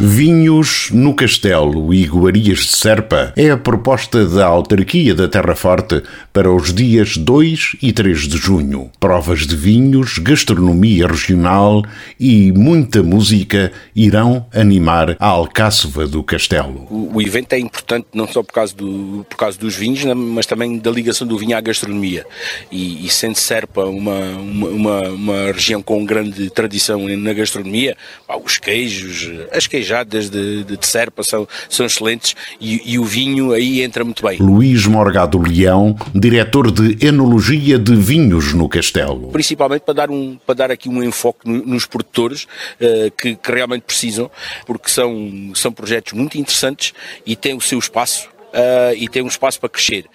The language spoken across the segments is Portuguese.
Vinhos no Castelo e Iguarias de Serpa é a proposta da autarquia da Terra Forte para os dias 2 e 3 de junho. Provas de vinhos, gastronomia regional e muita música irão animar a Alcáçova do Castelo. O, o evento é importante não só por causa, do, por causa dos vinhos, né, mas também da ligação do vinho à gastronomia. E, e sendo Serpa uma, uma, uma, região com grande tradição na gastronomia, os queijos, as queijadas queijadas de, de, de Serpa são, são excelentes e, e, o vinho aí entra muito bem. Luís Morgado Leão, diretor de Enologia de Vinhos no Castelo. Principalmente para dar, um, para dar aqui um enfoque nos produtores uh, que, que realmente precisam, porque são, são projetos muito interessantes e têm o seu espaço uh, e tem um espaço para crescer.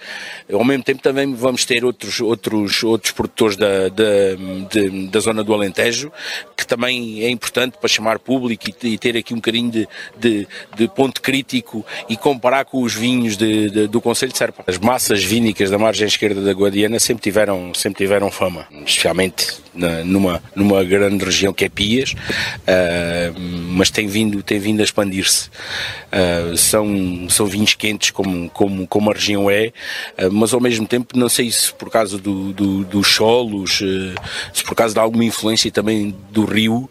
Ao mesmo tempo também vamos ter outros, outros, outros produtores da, da, de, da zona do Alentejo, que também é importante para chamar público e, e ter aqui um bocadinho de, de, de, ponto crítico e comparar com os vinhos de, de, do Conselho de Serpa. As massas vínicas da margem esquerda da Guadiana sempre tiveram, sempre tiveram fama, especialmente na, numa, numa grande região que é Pias, uh, mas tem vindo, tem vindo a expandir-se. Uh, são, são vinhos quentes como, como, como a região é, uh, mas ao mesmo tempo não sei se por causa do, do, dos solos, se por causa de alguma influência também do rio,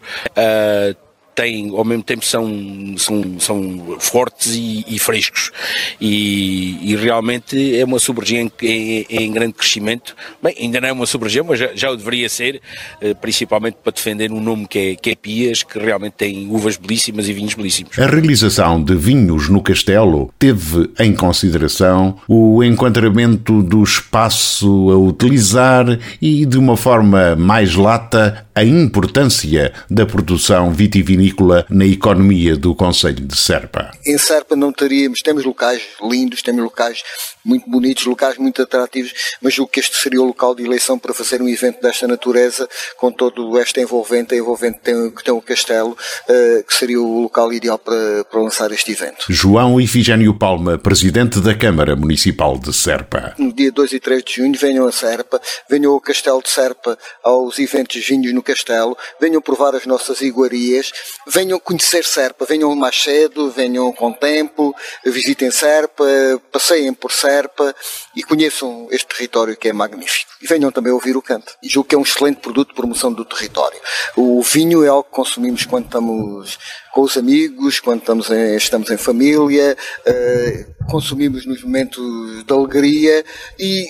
têm, ao mesmo tempo são, são, são fortes e, e frescos. E, e, realmente é uma sub-região em, em, grande crescimento. Bem, ainda não é uma sub-região, mas já, já, o deveria ser, eh, principalmente para defender um nome que é, que é Pias, que realmente tem uvas belíssimas e vinhos belíssimos. A realização de vinhos no Castelo teve em consideração o enquadramento do espaço a utilizar e, de uma forma mais lata, a importância da produção vitivinícola na economia do Conselho de Serpa. Em Serpa não teríamos, temos locais lindos, temos locais muito bonitos, locais muito atrativos, mas julgo que este seria o local de eleição para fazer um evento desta natureza, com todo esta envolvente, a envolvente que tem, que tem o castelo, uh, que seria o local ideal para, para lançar este evento. João Ifigênio Palma, Presidente da Câmara Municipal de Serpa. No dia 2 e 3 de junho venham a Serpa, venham ao Castelo de Serpa aos eventos vinhos no Castelo, venham provar as nossas iguarias, venham conhecer Serpa, venham mais cedo, venham com tempo, visitem Serpa, passeiem por Serpa e conheçam este território que é magnífico. E venham também ouvir o canto. E julgo que é um excelente produto de promoção do território. O vinho é algo que consumimos quando estamos com os amigos, quando estamos em, estamos em família, uh, consumimos nos momentos de alegria e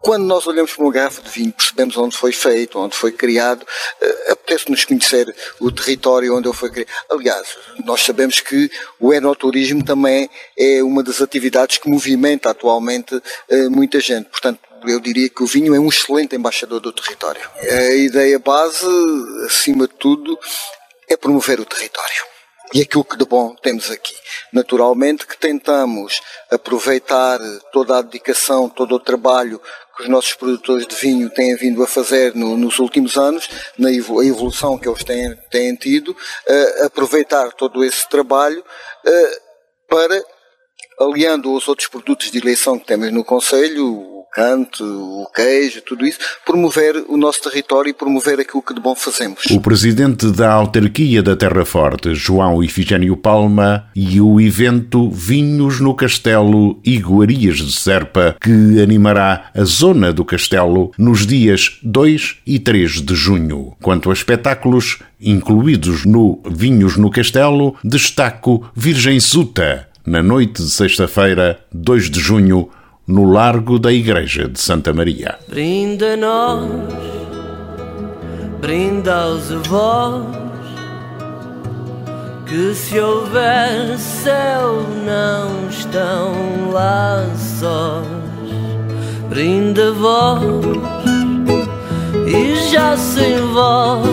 quando nós olhamos para uma garrafa de vinho, percebemos onde foi feito, onde foi criado, uh, apetece-nos conhecer o território onde ele foi criado. Aliás, nós sabemos que o enoturismo também é uma das atividades que movimenta atualmente uh, muita gente. Portanto, eu diria que o vinho é um excelente embaixador do território. A ideia base, acima de tudo, é promover o território e aquilo que de bom temos aqui. Naturalmente que tentamos aproveitar toda a dedicação, todo o trabalho que os nossos produtores de vinho têm vindo a fazer no, nos últimos anos, na evolução que eles têm, têm tido, uh, aproveitar todo esse trabalho uh, para, aliando aos outros produtos de eleição que temos no Conselho, canto, o queijo, tudo isso, promover o nosso território e promover aquilo que de bom fazemos. O presidente da autarquia da Terra Forte, João Ifigênio Palma, e o evento Vinhos no Castelo Iguarias de Serpa, que animará a zona do Castelo nos dias 2 e 3 de junho. Quanto a espetáculos incluídos no Vinhos no Castelo, destaco Virgem Suta, na noite de sexta-feira, 2 de junho, no largo da Igreja de Santa Maria. Brinda nós, brinda aos avós, que se houver céu não estão lá sós. Brinda vós e já sem voz,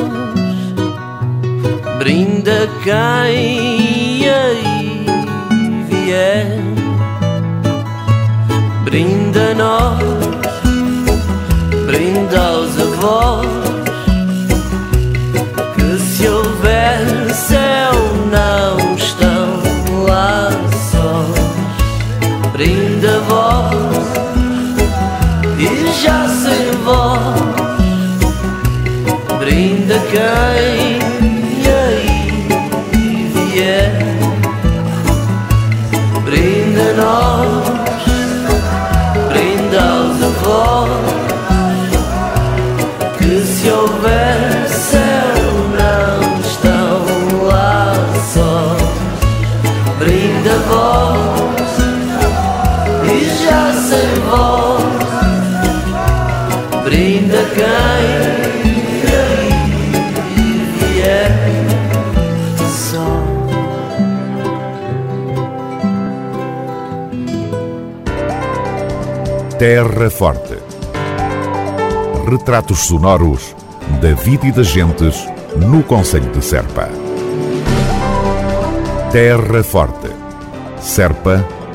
brinda quem aí vier nós, brinda aos avós. Que se houver céu, não estão lá sós. Brinda vós e já sem vós. Brinda quem aí vier. Brinda nós. Já sem voz Brinda quem Terra Forte. Retratos sonoros da vida e das gentes no Conselho de Serpa. Terra Forte. Serpa,